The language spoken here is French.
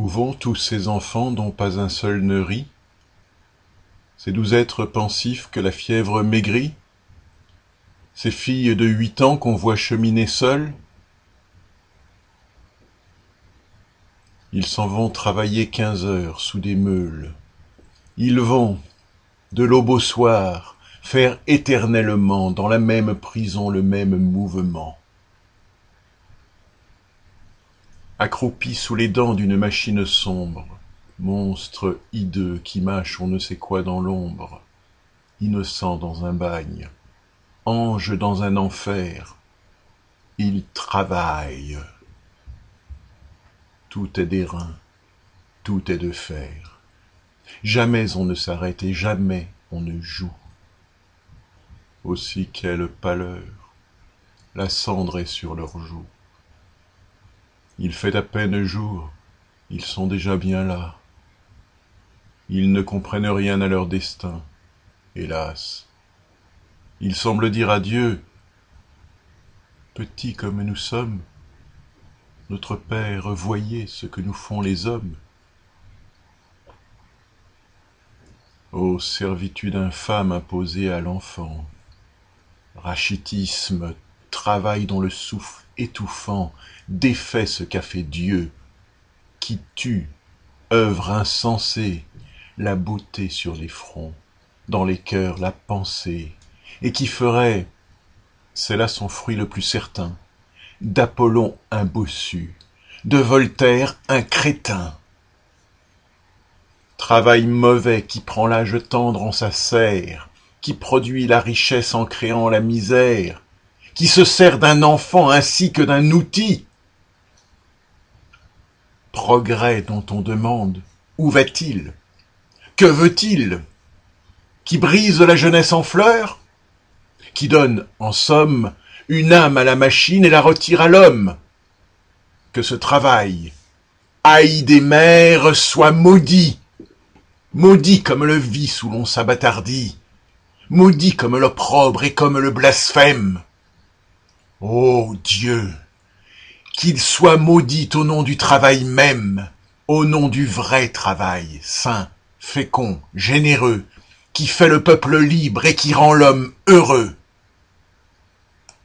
Où vont tous ces enfants dont pas un seul ne rit? Ces doux êtres pensifs que la fièvre maigrit? Ces filles de huit ans qu'on voit cheminer seules? Ils s'en vont travailler quinze heures sous des meules. Ils vont, de l'aube au soir, faire éternellement dans la même prison le même mouvement. Accroupis sous les dents d'une machine sombre, monstre hideux qui mâche on ne sait quoi dans l'ombre, innocent dans un bagne, ange dans un enfer, ils travaillent. Tout est d'airain, tout est de fer. Jamais on ne s'arrête et jamais on ne joue. Aussi quelle pâleur, la cendre est sur leurs joues. Il fait à peine jour, ils sont déjà bien là. Ils ne comprennent rien à leur destin, hélas. Ils semblent dire à Dieu, Petits comme nous sommes, notre Père, voyez ce que nous font les hommes. Ô servitude infâme imposée à l'enfant, rachitisme, travail dont le souffle étouffant défait ce qu'a fait Dieu, qui tue, œuvre insensée, la beauté sur les fronts, dans les cœurs la pensée, et qui ferait, c'est là son fruit le plus certain, d'Apollon un bossu, de Voltaire un crétin. Travail mauvais qui prend l'âge tendre en sa serre, qui produit la richesse en créant la misère, qui se sert d'un enfant ainsi que d'un outil. Progrès dont on demande où va-t-il? Que veut-il? Qui brise la jeunesse en fleurs? Qui donne, en somme, une âme à la machine et la retire à l'homme? Que ce travail, haï des mères, soit maudit, maudit comme le vice où l'on s'abattardit, maudit comme l'opprobre et comme le blasphème. Ô Dieu, qu'il soit maudit au nom du travail même, au nom du vrai travail, saint, fécond, généreux, qui fait le peuple libre et qui rend l'homme heureux.